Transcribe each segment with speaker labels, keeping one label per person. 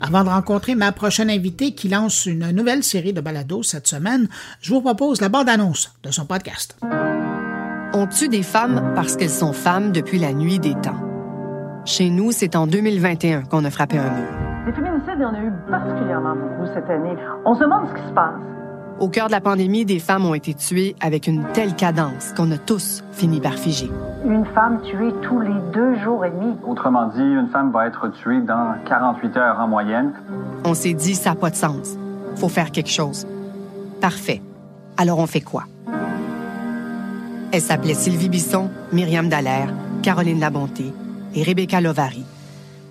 Speaker 1: Avant de rencontrer ma prochaine invitée qui lance une nouvelle série de balados cette semaine, je vous propose la bande-annonce de son podcast.
Speaker 2: On tue des femmes parce qu'elles sont femmes depuis la nuit des temps. Chez nous, c'est en 2021 qu'on a frappé un mur.
Speaker 3: Les féminicides, il y en a eu particulièrement beaucoup cette année. On se demande ce qui se passe.
Speaker 2: Au cœur de la pandémie, des femmes ont été tuées avec une telle cadence qu'on a tous fini par figer.
Speaker 3: Une femme tuée tous les deux jours et demi.
Speaker 4: Autrement dit, une femme va être tuée dans 48 heures en moyenne.
Speaker 2: On s'est dit, ça n'a pas de sens. Faut faire quelque chose. Parfait. Alors on fait quoi? Elle s'appelait Sylvie Bisson, Myriam Dallaire, Caroline Labonté et Rebecca Lovary.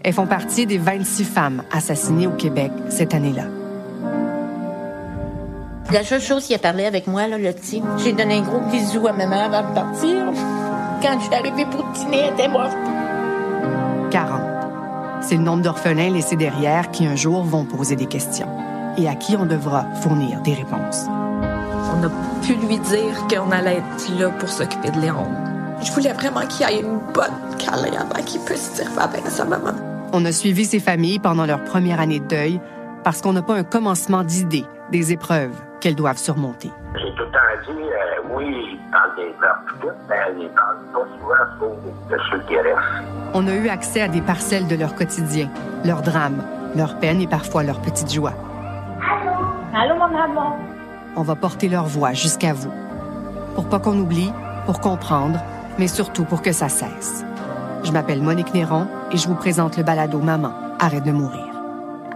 Speaker 2: Elles font partie des 26 femmes assassinées au Québec cette année-là.
Speaker 5: La seule chose qui a parlé avec moi, là, le petit, j'ai donné un gros bisou à ma mère avant de partir. Quand je suis arrivée pour dîner, elle était morte.
Speaker 2: 40. C'est le nombre d'orphelins laissés derrière qui un jour vont poser des questions et à qui on devra fournir des réponses.
Speaker 6: On a pu lui dire qu'on allait être là pour s'occuper de Léon. Je voulais vraiment qu'il ait une bonne câlin avant qu'il puisse dire bye à sa maman.
Speaker 2: On a suivi ces familles pendant leur première année de deuil parce qu'on n'a pas un commencement d'idées des épreuves qu'elles doivent surmonter.
Speaker 7: J'ai tout le temps dit, euh, oui, ils parlent des meurtres, mais ils parlent pas souvent de ceux qui restent.
Speaker 2: On a eu accès à des parcelles de leur quotidien, leurs drames, leurs peines et parfois leurs petites joies.
Speaker 5: Allô? Allô, mon maman?
Speaker 2: On va porter leur voix jusqu'à vous. Pour pas qu'on oublie, pour comprendre, mais surtout pour que ça cesse. Je m'appelle Monique Néron et je vous présente le balado Maman, arrête de mourir.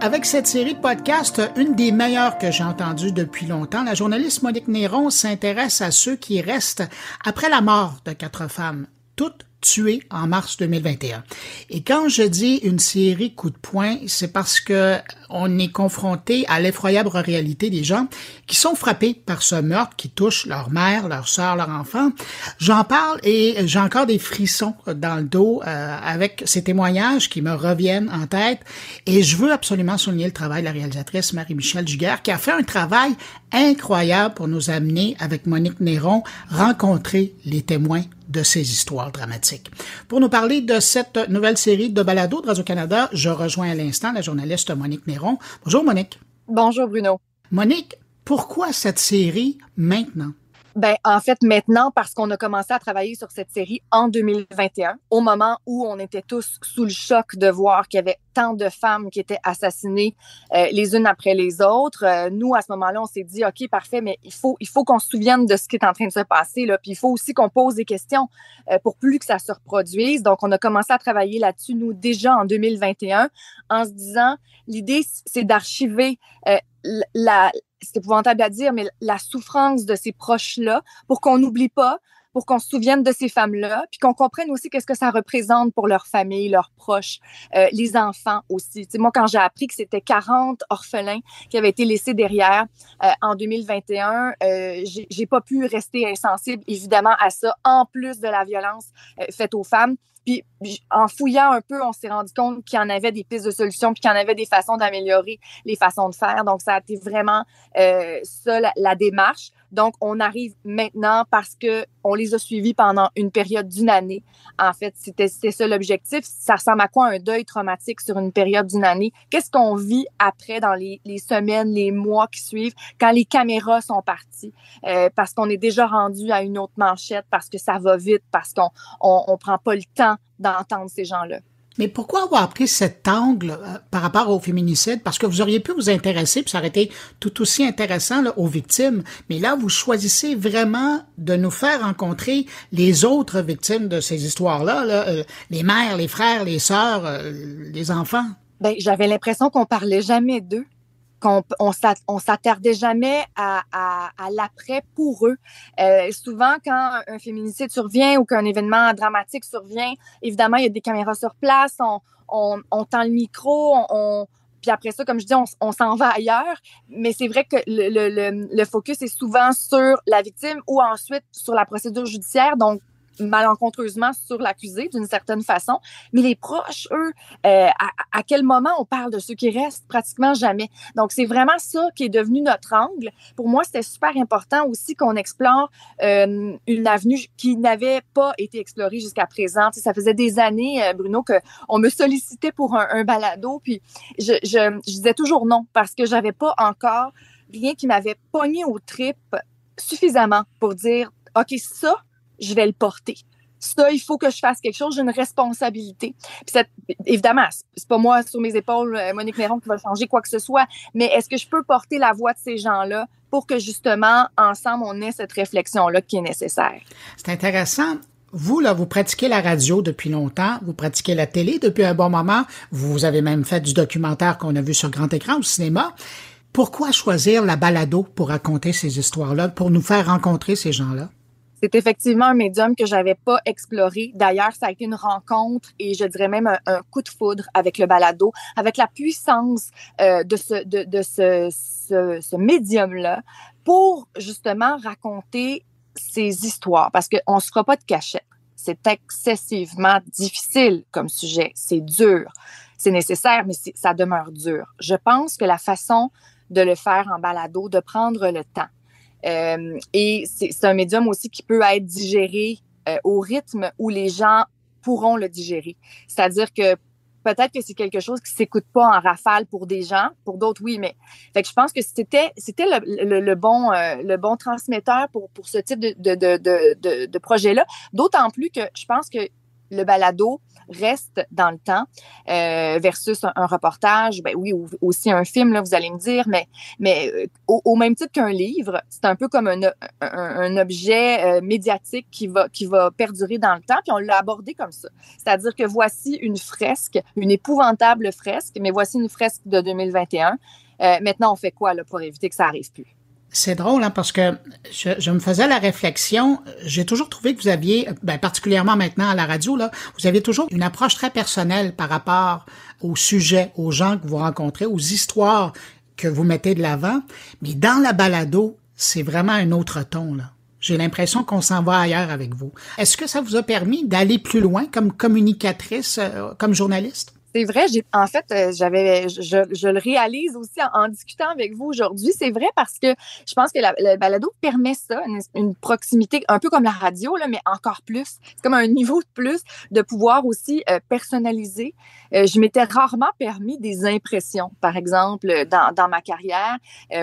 Speaker 1: Avec cette série de podcasts, une des meilleures que j'ai entendues depuis longtemps, la journaliste Monique Néron s'intéresse à ceux qui restent après la mort de quatre femmes, toutes tué en mars 2021. Et quand je dis une série coup de poing, c'est parce que on est confronté à l'effroyable réalité des gens qui sont frappés par ce meurtre qui touche leur mère, leur sœur, leur enfant. J'en parle et j'ai encore des frissons dans le dos euh, avec ces témoignages qui me reviennent en tête. Et je veux absolument souligner le travail de la réalisatrice Marie-Michel Giguère qui a fait un travail incroyable pour nous amener avec Monique Néron rencontrer les témoins de ces histoires dramatiques. Pour nous parler de cette nouvelle série de balado de Radio-Canada, je rejoins à l'instant la journaliste Monique Néron. Bonjour Monique.
Speaker 8: Bonjour Bruno.
Speaker 1: Monique, pourquoi cette série maintenant?
Speaker 8: Ben, en fait, maintenant, parce qu'on a commencé à travailler sur cette série en 2021, au moment où on était tous sous le choc de voir qu'il y avait tant de femmes qui étaient assassinées euh, les unes après les autres. Euh, nous, à ce moment-là, on s'est dit, OK, parfait, mais il faut, il faut qu'on se souvienne de ce qui est en train de se passer, là. Puis il faut aussi qu'on pose des questions euh, pour plus que ça se reproduise. Donc, on a commencé à travailler là-dessus, nous, déjà en 2021, en se disant, l'idée, c'est d'archiver la, c'est épouvantable à dire, mais la souffrance de ces proches-là, pour qu'on n'oublie pas, pour qu'on se souvienne de ces femmes-là, puis qu'on comprenne aussi qu'est-ce que ça représente pour leur famille, leurs proches, euh, les enfants aussi. Tu sais, moi, quand j'ai appris que c'était 40 orphelins qui avaient été laissés derrière euh, en 2021, euh, j'ai pas pu rester insensible, évidemment, à ça, en plus de la violence euh, faite aux femmes. Puis en fouillant un peu, on s'est rendu compte qu'il y en avait des pistes de solutions, puis qu'il y en avait des façons d'améliorer les façons de faire. Donc, ça a été vraiment euh, ça, la, démarche. Donc, on arrive maintenant parce que on les a suivis pendant une période d'une année. En fait, c'était ça l'objectif. Ça ressemble à quoi un deuil traumatique sur une période d'une année? Qu'est-ce qu'on vit après dans les, les, semaines, les mois qui suivent, quand les caméras sont parties? Euh, parce qu'on est déjà rendu à une autre manchette, parce que ça va vite, parce qu'on on, on prend pas le temps d'entendre ces gens-là.
Speaker 1: Mais pourquoi avoir pris cet angle euh, par rapport au féminicide? Parce que vous auriez pu vous intéresser, puis ça aurait été tout aussi intéressant là, aux victimes. Mais là, vous choisissez vraiment de nous faire rencontrer les autres victimes de ces histoires-là, là, euh, les mères, les frères, les sœurs, euh, les enfants.
Speaker 8: Ben, j'avais l'impression qu'on parlait jamais d'eux qu'on on s'attardait jamais à, l'après pour eux. Euh, souvent, quand un féminicide survient ou qu'un événement dramatique survient, évidemment, il y a des caméras sur place, on, tend le micro, on, puis après ça, comme je dis, on, s'en va ailleurs. Mais c'est vrai que le, focus est souvent sur la victime ou ensuite sur la procédure judiciaire. Malencontreusement sur l'accusé d'une certaine façon. Mais les proches, eux, euh, à, quel moment on parle de ceux qui restent? Pratiquement jamais. Donc, c'est vraiment ça qui est devenu notre angle. Pour moi, c'était super important aussi qu'on explore euh, une avenue qui n'avait pas été explorée jusqu'à présent. ça faisait des années, euh, Bruno, qu'on me sollicitait pour un, un balado, puis je, je, je disais toujours non parce que j'avais pas encore rien qui m'avait pogné aux tripes suffisamment pour dire, OK, ça, je vais le porter. Ça, il faut que je fasse quelque chose, j'ai une responsabilité. Puis évidemment, c'est pas moi sur mes épaules, euh, Monique Néron, qui va changer quoi que ce soit, mais est-ce que je peux porter la voix de ces gens-là pour que justement, ensemble, on ait cette réflexion-là qui est nécessaire?
Speaker 1: C'est intéressant. Vous, là, vous pratiquez la radio depuis longtemps, vous pratiquez la télé depuis un bon moment, vous avez même fait du documentaire qu'on a vu sur grand écran au cinéma. Pourquoi choisir la balado pour raconter ces histoires-là, pour nous faire rencontrer ces gens-là?
Speaker 8: C'est effectivement un médium que j'avais pas exploré. D'ailleurs, ça a été une rencontre et je dirais même un, coup de foudre avec le balado, avec la puissance euh, de ce, de, ce, ce, ce médium-là pour justement raconter ces histoires parce qu'on ne se fera pas de cachette. C'est excessivement difficile comme sujet. C'est dur. C'est nécessaire, mais ça demeure dur. Je pense que la façon de le faire en balado, de prendre le temps. Euh, et c'est un médium aussi qui peut être digéré euh, au rythme où les gens pourront le digérer. C'est-à-dire que peut-être que c'est quelque chose qui s'écoute pas en rafale pour des gens, pour d'autres oui, mais fait que je pense que c'était c'était le, bon euh, le bon transmetteur pour pour ce type de de, de projet là. D'autant plus que je pense que le balado reste dans le temps euh, versus un, reportage, ben oui, aussi un film, là, vous allez me dire, mais, mais euh, au, même titre qu'un livre, c'est un peu comme un, un, objet euh, médiatique qui va, qui va perdurer dans le temps, puis on l'a abordé comme ça. C'est-à-dire que voici une fresque, une épouvantable fresque, mais voici une fresque de 2021. maintenant, on fait quoi là, pour éviter que ça arrive plus?
Speaker 1: C'est drôle, hein, parce que je, me faisais la réflexion. J'ai toujours trouvé que vous aviez, ben, particulièrement maintenant à la radio, vous aviez toujours une approche très personnelle par rapport aux sujets, aux gens que vous rencontrez, aux histoires que vous mettez de l'avant. Mais dans la balado, c'est vraiment un autre ton, là. J'ai l'impression qu'on s'en va ailleurs avec vous. Est-ce que ça vous a permis d'aller plus loin comme communicatrice, euh, comme journaliste?
Speaker 8: C'est vrai, en fait, euh, j'avais, je, le réalise aussi en, discutant avec vous aujourd'hui. C'est vrai parce que je pense que le balado permet ça, une, proximité un peu comme la radio, là, mais encore plus. C'est comme un niveau de plus de pouvoir aussi euh, personnaliser. Euh, je m'étais rarement permis des impressions, par exemple, dans, ma carrière.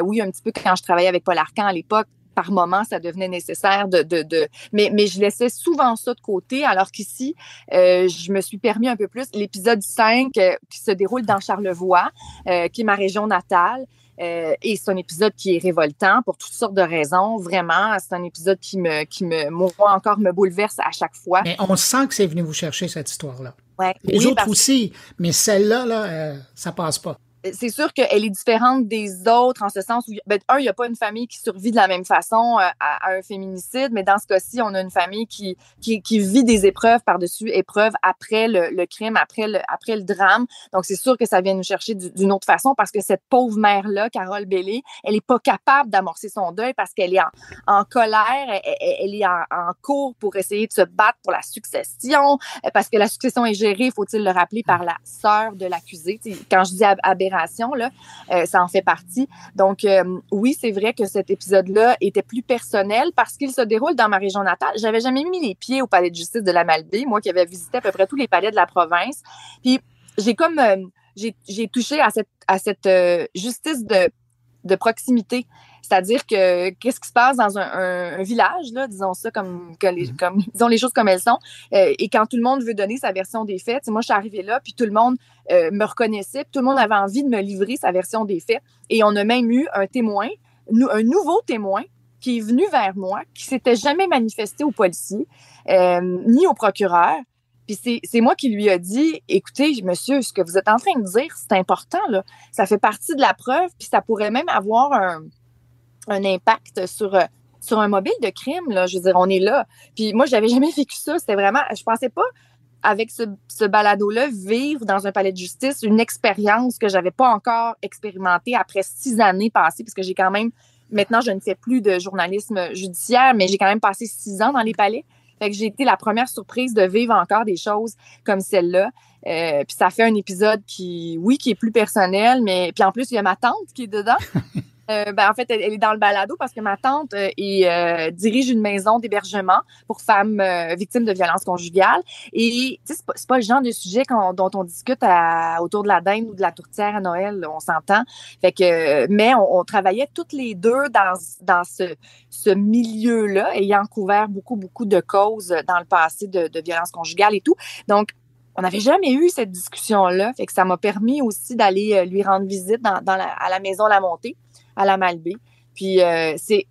Speaker 8: oui, un petit peu quand je travaillais avec Paul Arcan à l'époque, par moment, ça devenait nécessaire de, de, de... Mais, mais je laissais souvent ça de côté, alors qu'ici, euh, je me suis permis un peu plus. L'épisode 5 euh, qui se déroule dans Charlevoix, euh, qui est ma région natale, et c'est un épisode qui est révoltant pour toutes sortes de raisons. Vraiment, c'est un épisode qui me, qui me, moi encore, me bouleverse à chaque fois.
Speaker 1: Mais on sent que c'est venu vous chercher cette histoire-là.
Speaker 8: Ouais.
Speaker 1: Les autres aussi, mais celle-là, là, ça passe pas
Speaker 8: c'est sûr qu'elle est différente des autres en ce sens où, ben, un, il n'y a pas une famille qui survit de la même façon euh, à, un féminicide, mais dans ce cas-ci, on a une famille qui, vit des épreuves par-dessus épreuves après le, crime, après le, drame. Donc, c'est sûr que ça vient nous chercher d'une autre façon parce que cette pauvre mère-là, Carole Bellé, elle n'est pas capable d'amorcer son deuil parce qu'elle est en, colère, elle, est en, en, cours pour essayer de se battre pour la succession, parce que la succession est gérée, faut-il le rappeler, par la sœur de l'accusé. Quand je dis euh, ça en fait partie. Donc, euh, oui, c'est vrai que cet épisode-là était plus personnel parce qu'il se déroule dans ma région natale. J'avais jamais mis les pieds au palais de justice de la Malbaie, moi qui avais visité à peu près tous les palais de la province. Puis, j'ai comme, euh, j'ai touché à cette, à cette justice de, de proximité. C'est-à-dire que qu'est-ce qui se passe dans un, village, là, disons ça comme, les, mm-hmm. comme disons les choses comme elles sont. Euh, et quand tout le monde veut donner sa version des faits, moi je suis arrivée là, puis tout le monde euh, me reconnaissait, puis tout le monde avait envie de me livrer sa version des faits. Et on a même eu un témoin, un nouveau témoin qui est venu vers moi, qui s'était jamais manifesté au policier euh, ni au procureur. Puis c'est moi qui lui a dit, écoutez, monsieur, ce que vous êtes en train de dire, c'est important, là. Ça fait partie de la preuve, puis ça pourrait même avoir un, un impact sur, euh, sur un mobile de crime. Là. Je veux dire, on est là. Puis moi, j'avais jamais vécu ça. C'était vraiment, je pensais pas avec ce, ce balado-là, vivre dans un palais de justice une expérience que j'avais pas encore expérimentée après six années passées, parce que j'ai quand même, maintenant, je ne fais plus de journalisme judiciaire, mais j'ai quand même passé six ans dans les palais. Fait que j'ai été la première surprise de vivre encore des choses comme celle-là. Euh, puis ça fait un épisode qui, oui, qui est plus personnel, mais puis en plus, il y a ma tante qui est dedans. Euh, ben, en fait, elle, est dans le balado parce que ma tante euh, euh, dirige une maison d'hébergement pour femmes victimes de violences conjugales. Et c'est pas, pas le genre de sujet dont on discute autour de la dinde ou de la tourtière à Noël, on s'entend. Fait que, mais on, travaillait toutes les deux dans, dans ce, ce milieu-là, ayant couvert beaucoup, beaucoup de causes dans le passé de, de violences conjugales et tout. Donc, on n'avait jamais eu cette discussion-là. Fait que ça m'a permis aussi d'aller lui rendre visite dans, dans la, à la maison La Montée à la Malbaie. Puis euh, c'est,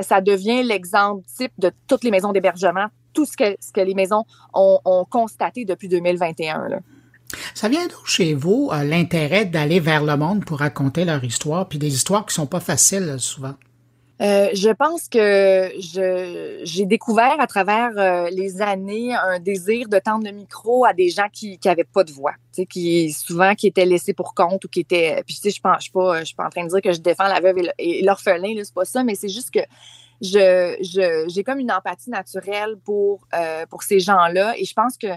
Speaker 8: ça devient l'exemple type de toutes les maisons d'hébergement, tout ce que, ce que les maisons ont, constaté depuis 2021. Là.
Speaker 1: Ça vient d'où chez vous euh, l'intérêt d'aller vers le monde pour raconter leur histoire, puis des histoires qui sont pas faciles souvent?
Speaker 8: Euh, je pense que j'ai découvert à travers euh, les années un désir de tendre le micro à des gens qui n'avaient pas de voix, qui souvent qui étaient laissés pour compte ou qui étaient. Puis tu sais, je pense, suis pas, je suis pas en train de dire que je défends la veuve et l'orphelin, c'est pas ça, mais c'est juste que je j'ai comme une empathie naturelle pour euh, pour ces gens-là et je pense que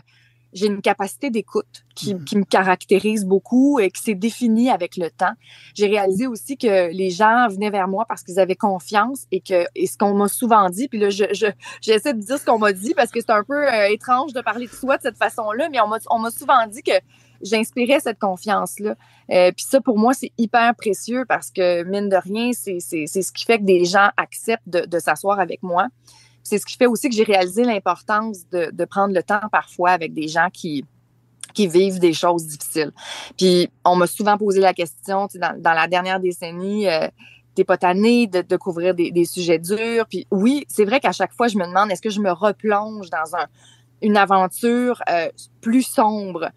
Speaker 8: j'ai une capacité d'écoute qui, mm. qui, me caractérise beaucoup et qui s'est définie avec le temps. J'ai réalisé aussi que les gens venaient vers moi parce qu'ils avaient confiance et que et ce qu'on m'a souvent dit, puis là, je, je, j'essaie de dire ce qu'on m'a dit parce que c'est un peu euh, étrange de parler de soi de cette façon-là, mais on m'a, on m'a souvent dit que j'inspirais cette confiance-là. Euh, puis ça, pour moi, c'est hyper précieux parce que, mine de rien, c'est, c'est, c'est ce qui fait que des gens acceptent de, de s'asseoir avec moi c'est ce qui fait aussi que j'ai réalisé l'importance de, de, prendre le temps parfois avec des gens qui qui vivent des choses difficiles. Puis on m'a souvent posé la question, dans, dans la dernière décennie, euh, t'es pas tanné de, de couvrir des, des, sujets durs? Puis oui, c'est vrai qu'à chaque fois, je me demande, est-ce que je me replonge dans un, une aventure euh, plus sombre?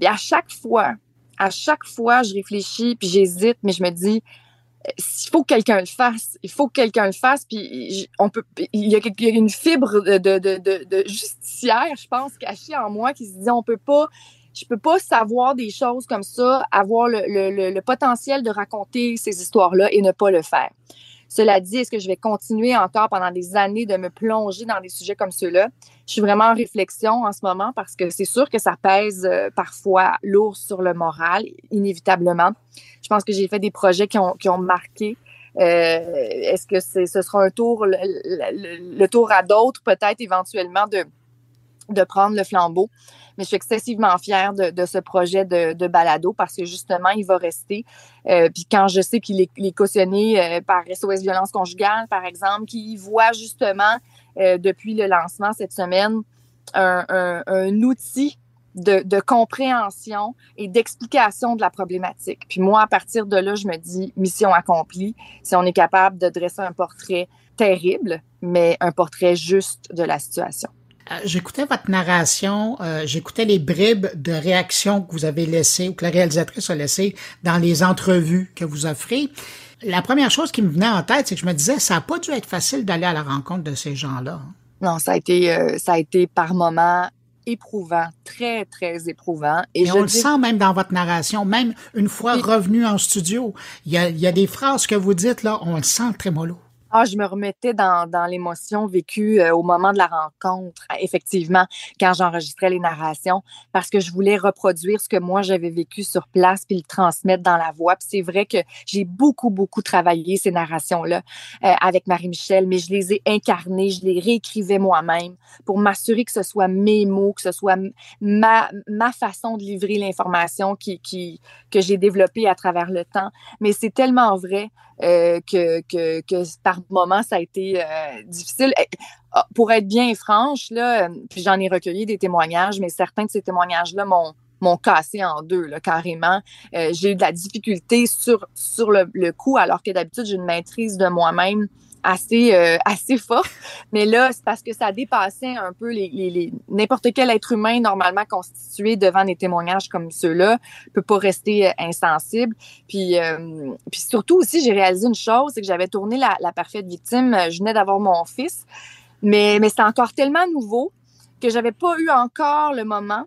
Speaker 8: Et à chaque fois, à chaque fois, je réfléchis, puis j'hésite, mais je me dis, il faut que quelqu'un le fasse. Il faut que quelqu'un le fasse. Puis on peut, il y, a, une fibre de, de, de, de, justicière, je pense, cachée en moi qui se dit on peut pas, je peux pas savoir des choses comme ça, avoir le, le, le potentiel de raconter ces histoires-là et ne pas le faire. Cela dit, est-ce que je vais continuer encore pendant des années de me plonger dans des sujets comme ceux-là? Je suis vraiment en réflexion en ce moment parce que c'est sûr que ça pèse euh, parfois lourd sur le moral, inévitablement. Je pense que j'ai fait des projets qui ont, qui ont marqué. Euh, est-ce que c'est, ce sera un tour, le, le tour à d'autres, peut-être éventuellement, de, de prendre le flambeau? mais je suis excessivement fière de, de ce projet de, de, balado parce que justement, il va rester. Euh, puis quand je sais qu'il est, est, cautionné euh, par SOS Violence Conjugale, par exemple, qui voit justement euh, depuis le lancement cette semaine un, un, un outil de, de, compréhension et d'explication de la problématique. Puis moi, à partir de là, je me dis, mission accomplie, si on est capable de dresser un portrait terrible, mais un portrait juste de la situation.
Speaker 1: Euh, j'écoutais votre narration, euh, j'écoutais les bribes de réactions que vous avez laissées ou que la réalisatrice a laissées dans les entrevues que vous offrez. La première chose qui me venait en tête, c'est que je me disais, ça n'a pas dû être facile d'aller à la rencontre de ces gens-là.
Speaker 8: Non, ça a été, euh, ça a été par moments éprouvant, très, très éprouvant.
Speaker 1: Et, on le sent même dans votre narration, même une fois revenu en studio. Il y a, il y a des phrases que vous dites, là, on le sent très mollo.
Speaker 8: Ah, je me remettais dans, l'émotion vécue euh, au moment de la rencontre, effectivement, quand j'enregistrais les narrations, parce que je voulais reproduire ce que moi j'avais vécu sur place puis le transmettre dans la voix. Puis c'est vrai que j'ai beaucoup, beaucoup travaillé ces narrations-là euh, avec Marie-Michel, mais je les ai incarnées, je les réécrivais moi-même pour m'assurer que ce soit mes mots, que ce soit ma, façon de livrer l'information qui, que j'ai développée à travers le temps. Mais c'est tellement vrai euh, que, que, que par moment ça a été euh, difficile. Eh, ah, pour être bien franche, là, puis j'en ai recueilli des témoignages, mais certains de ces témoignages-là m'ont m'ont cassé en deux, là, carrément. Euh, j'ai eu de la difficulté sur, sur le, le coup, alors que d'habitude, j'ai une maîtrise de moi-même assez euh, assez fort. Mais là, c'est parce que ça dépassait un peu les, les, n'importe quel être humain normalement constitué devant des témoignages comme ceux-là peut pas rester euh, insensible. Puis euh, puis surtout aussi, j'ai réalisé une chose, c'est que j'avais tourné la, la parfaite victime. Je venais d'avoir mon fils, mais mais c'était encore tellement nouveau que j'avais pas eu encore le moment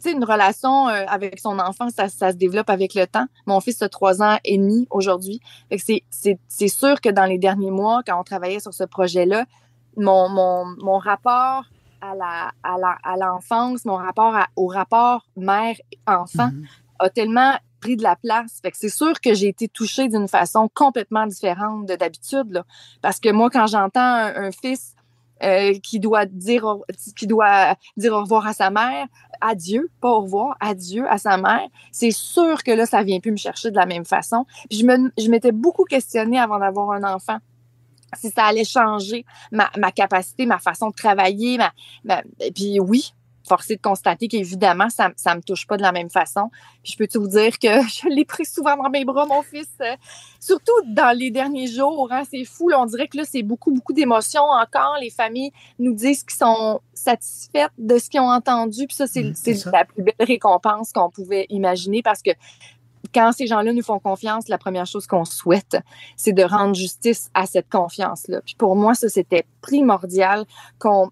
Speaker 8: sais, une relation euh, avec son enfant, ça, ça, se développe avec le temps. Mon fils a trois ans et demi aujourd'hui. C'est sûr que dans les derniers mois, quand on travaillait sur ce projet-là, mon, mon, mon rapport à la à l'enfance, mon rapport au rapport mère-enfant mm-hmm. a tellement pris de la place. Fait que c'est sûr que j'ai été touchée d'une façon complètement différente de d'habitude. Parce que moi, quand j'entends un, fils euh, qui doit dire qui doit dire au revoir à sa mère, adieu, pas au revoir, adieu à sa mère, c'est sûr que là, ça vient plus me chercher de la même façon. Je me, je m'étais beaucoup questionnée avant d'avoir un enfant si ça allait changer ma, ma capacité, ma façon de travailler. Ma, ma, puis oui, forcé de constater qu'évidemment, ça ne me touche pas de la même façon. Puis je peux vous dire que je l'ai pris souvent dans mes bras, mon fils, euh, surtout dans les derniers jours. Hein, c'est fou, on dirait que là, c'est beaucoup, beaucoup d'émotions encore. Les familles nous disent qu'ils sont satisfaites de ce qu'ils ont entendu. Puis ça, c'est mmh, la plus belle récompense qu'on pouvait imaginer parce que quand ces gens-là nous font confiance, la première chose qu'on souhaite, c'est de rendre justice à cette confiance-là. Puis pour moi, ça, c'était primordial qu'on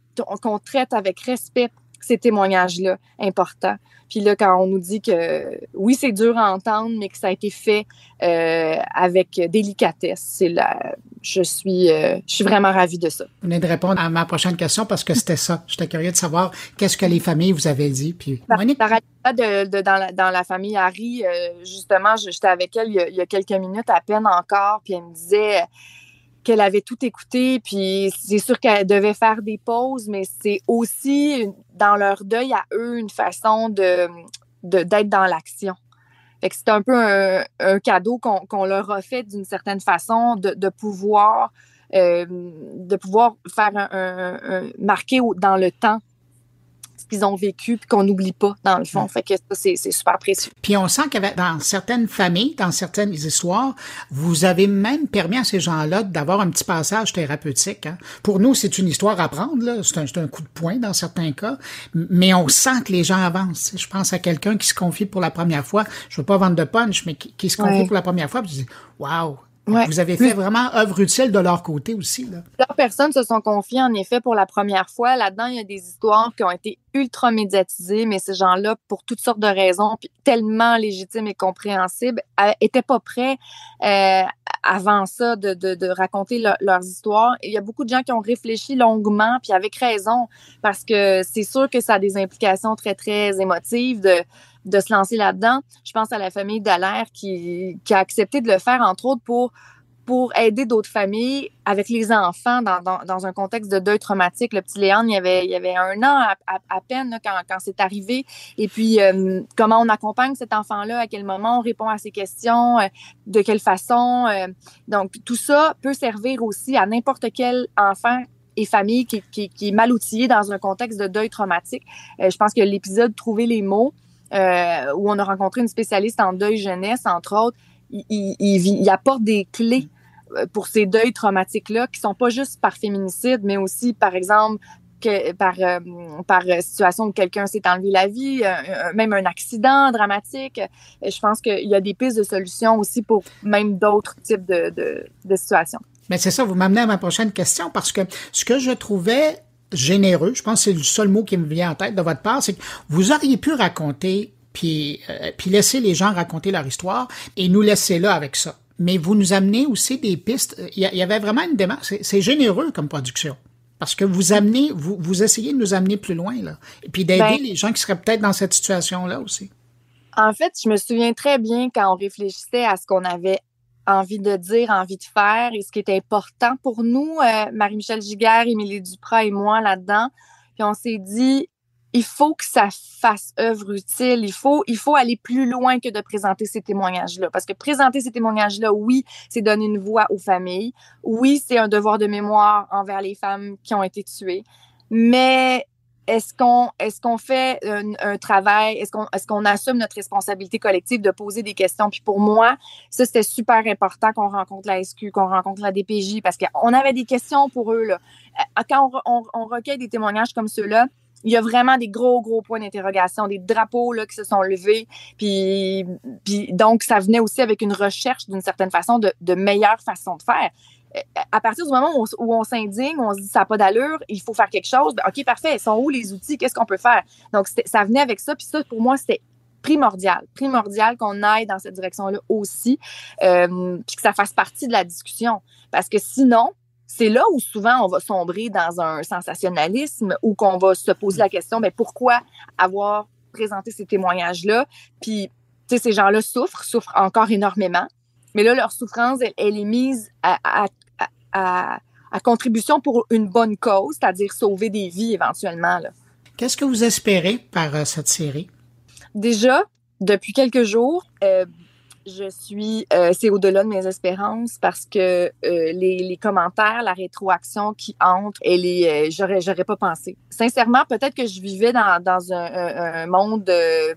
Speaker 8: traite avec respect ces témoignages-là importants. Puis là, quand on nous dit que oui, c'est dur à entendre, mais que ça a été fait euh, avec délicatesse, c'est là, je suis, euh, je suis vraiment ravie de ça.
Speaker 1: Vous venez de répondre à ma prochaine question parce que c'était ça. J'étais curieux de savoir qu'est-ce que les familles vous avaient dit. Puis,
Speaker 8: Monique? De, de, dans, la, dans, la, famille Harry, euh, justement, j'étais avec elle il y, a, il y, a, quelques minutes à peine encore, puis elle me disait qu'elle avait tout écouté, puis c'est sûr qu'elle devait faire des pauses, mais c'est aussi dans leur deuil à eux une façon de d'être dans l'action. c'est un peu un, cadeau qu'on leur a fait d'une certaine façon de, pouvoir euh, de pouvoir faire un, un, marquer dans le temps qu'ils ont vécu puis qu'on n'oublie pas, dans le fond. Fait que ça, c'est, super précieux.
Speaker 1: Puis on sent que dans certaines familles, dans certaines histoires, vous avez même permis à ces gens-là d'avoir un petit passage thérapeutique. Hein. Pour nous, c'est une histoire à prendre, là. C'est, un, un coup de poing dans certains cas, mais on sent que les gens avancent. Je pense à quelqu'un qui se confie pour la première fois. Je veux pas vendre de punch, mais qui, se confie pour la première fois. Puis je dis, waouh, vous avez fait vraiment œuvre utile de leur côté aussi. Là.
Speaker 8: Plusieurs personnes se sont confiées en effet pour la première fois. Là-dedans, il y a des histoires qui ont été ultra médiatisées, mais ces gens-là, pour toutes sortes de raisons, puis tellement légitimes et compréhensibles, n'étaient pas prêts euh, avant ça de, de, de raconter leurs histoires. il y a beaucoup de gens qui ont réfléchi longuement, puis avec raison, parce que c'est sûr que ça a des implications très, très émotives de de se lancer là-dedans. Je pense à la famille Dallaire qui, qui a accepté de le faire, entre autres, pour pour aider d'autres familles avec les enfants dans, dans, un contexte de deuil traumatique. Le petit Léon, il y avait, avait un an à, peine quand, quand c'est arrivé. Et puis, euh, comment on accompagne cet enfant-là, à quel moment on répond à ses questions, euh, de quelle façon. Euh. donc, tout ça peut servir aussi à n'importe quel enfant et famille qui, qui, est mal outillé dans un contexte de deuil traumatique. je pense que l'épisode Trouver les mots où on a rencontré une spécialiste en deuil jeunesse, entre autres, il, apporte des clés pour ces deuils traumatiques-là qui sont pas juste par féminicide, mais aussi, par exemple, par, euh, par situation où quelqu'un s'est enlevé la vie, même un accident dramatique. Je pense qu'il y a des pistes de solutions aussi pour même d'autres types de, situations.
Speaker 1: Mais c'est ça, vous m'amenez à ma prochaine question parce que ce que je trouvais généreux, je pense que c'est le seul mot qui me vient en tête de votre part, c'est que vous auriez pu raconter puis, euh, puis laisser les gens raconter leur histoire et nous laisser là avec ça. Mais vous nous amenez aussi des pistes. Il y, avait vraiment une démarche. C'est généreux comme production. Parce que vous amenez, vous, vous essayez de nous amener plus loin, là. Et puis d'aider ben les gens qui seraient peut-être dans cette situation-là aussi.
Speaker 8: En fait, je me souviens très bien quand on réfléchissait à ce qu'on avait envie de dire, envie de faire et ce qui est important pour nous, euh, Marie-Michel Giguère, Émilie Duprat et moi là-dedans. Puis on s'est dit, il faut que ça fasse œuvre utile. Il faut, il faut aller plus loin que de présenter ces témoignages-là. Parce que présenter ces témoignages-là, oui, c'est donner une voix aux familles. Oui, c'est un devoir de mémoire envers les femmes qui ont été tuées. Mais est-ce qu'on est-ce qu'on fait un, travail, est-ce qu'on est-ce qu'on assume notre responsabilité collective de poser des questions? Puis pour moi, ça c'était super important qu'on rencontre la SQ, qu'on rencontre la DPJ parce qu'on avait des questions pour eux là. Euh, quand on, on, recueille des témoignages comme ceux-là, il y a vraiment des gros, gros points d'interrogation, des drapeaux là, qui se sont levés. Puis, puis donc, ça venait aussi avec une recherche, d'une certaine façon, de, de meilleures façons de faire à partir du moment où on, s'indigne, on se dit ça n'a pas d'allure, il faut faire quelque chose, ben, OK, parfait, sont où les outils, qu'est-ce qu'on peut faire? Donc, ça venait avec ça, puis ça, pour moi, c'était primordial, primordial qu'on aille dans cette direction-là aussi, euh, puis que ça fasse partie de la discussion. Parce que sinon, c'est là où souvent on va sombrer dans un sensationnalisme ou qu'on va se poser la question, mais pourquoi avoir présenté ces témoignages-là? Puis, tu sais, ces gens-là souffrent, souffrent encore énormément. Mais là, leur souffrance, elle, est mise à, à, contribution pour une bonne cause, c'est-à-dire sauver des vies éventuellement.
Speaker 1: Qu'est-ce que vous espérez par euh, cette série?
Speaker 8: Déjà, depuis quelques jours, euh, je suis, euh, c'est au-delà de mes espérances parce que euh, les, les, commentaires, la rétroaction qui entre, elle est, euh, j'aurais, j'aurais pas pensé. Sincèrement, peut-être que je vivais dans, dans un, un, monde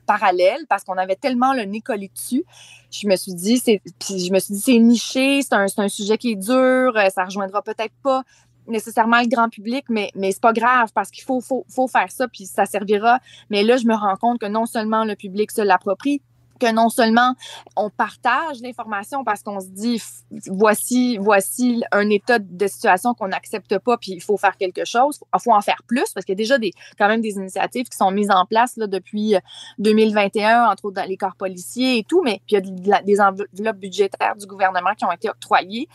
Speaker 8: parallèle parce qu'on avait tellement le nez collé dessus. Je me suis dit, c'est, puis je me suis dit, c'est niché, c'est un, c'est un sujet qui est dur, ça rejoindra peut-être pas nécessairement le grand public, mais, mais c'est pas grave parce qu'il faut, faut, faut faire ça, puis ça servira. Mais là, je me rends compte que non seulement le public se l'approprie, que non seulement on partage l'information parce qu'on se dit voici voici un état de situation qu'on n'accepte pas puis il faut faire quelque chose, il faut en faire plus parce qu'il y a déjà des quand même des initiatives qui sont mises en place là, depuis 2021 euh, entre autres dans les corps policiers et tout mais puis il y a des enveloppes budgétaires du gouvernement qui ont été octroyées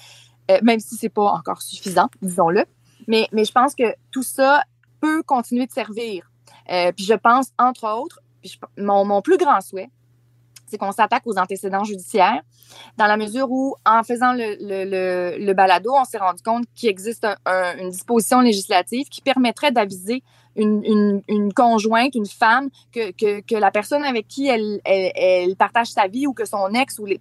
Speaker 8: euh, même si c'est pas encore suffisant disons-le. Mais mais je pense que tout ça peut continuer de servir. Euh, puis je pense entre autres mon, mon plus grand souhait c'est qu'on s'attaque aux antécédents judiciaires, dans la mesure où, en faisant le, balado, on s'est rendu compte qu'il existe une disposition législative qui permettrait d'aviser une, conjointe, une femme, que, la personne avec qui elle, partage sa vie ou que son ex ou, les,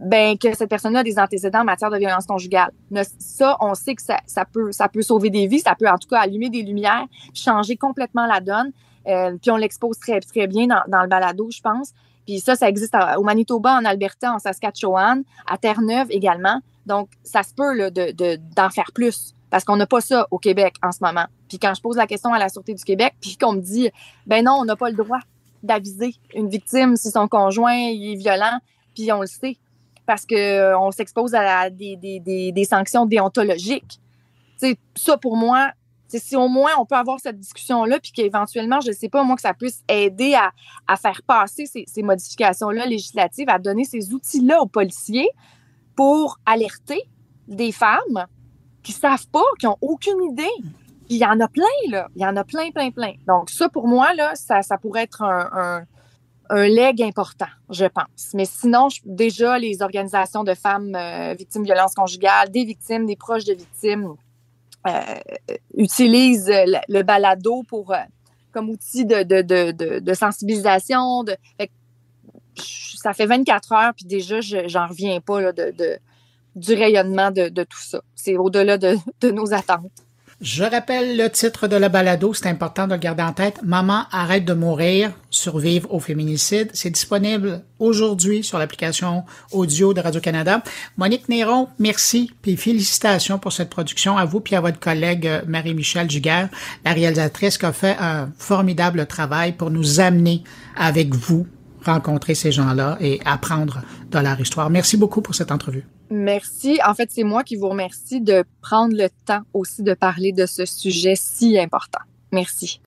Speaker 8: ben, que cette personne-là a des antécédents en matière de violence conjugale. Ça, on sait que ça, peut, sauver des vies, ça peut en tout cas allumer des lumières, changer complètement la donne. Euh, puis on l'expose très, bien dans le balado, je pense. Puis ça, ça existe au Manitoba, en Alberta, en Saskatchewan, à Terre-Neuve également. Donc, ça se peut là, de, de, d'en faire plus parce qu'on n'a pas ça au Québec en ce moment. Puis quand je pose la question à la Sûreté du Québec, puis qu'on me dit, ben non, on n'a pas le droit d'aviser une victime si son conjoint est violent, puis on le sait, parce qu'on euh, s'expose à des, des, des, des sanctions déontologiques. sais, ça, pour moi, si au moins on peut avoir cette discussion-là, puis qu'éventuellement, je ne sais pas, moi, que ça puisse aider à, faire passer ces, modifications-là législatives, à donner ces outils-là aux policiers pour alerter des femmes qui savent pas, qui ont aucune idée. il y en a plein, là. Il y en a plein, plein, plein. Donc, ça, pour moi, là, ça, pourrait être un, leg important, je pense. Mais sinon, déjà, les organisations de femmes euh, victimes de violences conjugales, des victimes, des proches de victimes, utilise le, balado pour euh, comme outil de, de, de, sensibilisation. De, ça fait 24 heures, puis déjà, j'en reviens pas là, de, du rayonnement de, tout ça. C'est au-delà de, nos attentes.
Speaker 1: Je rappelle le titre de la balado, c'est important de le garder en tête. Maman arrête de mourir, survivre au féminicide. C'est disponible aujourd'hui sur l'application audio de Radio-Canada. Monique Néron, merci puis félicitations pour cette production à vous puis à votre collègue euh, Marie-Michel Giguère, la réalisatrice qui a fait un formidable travail pour nous amener avec vous rencontrer ces gens-là et apprendre de leur histoire. Merci beaucoup pour cette entrevue.
Speaker 8: Merci. En fait, c'est moi qui vous remercie de prendre le temps aussi de parler de ce sujet si important. Merci.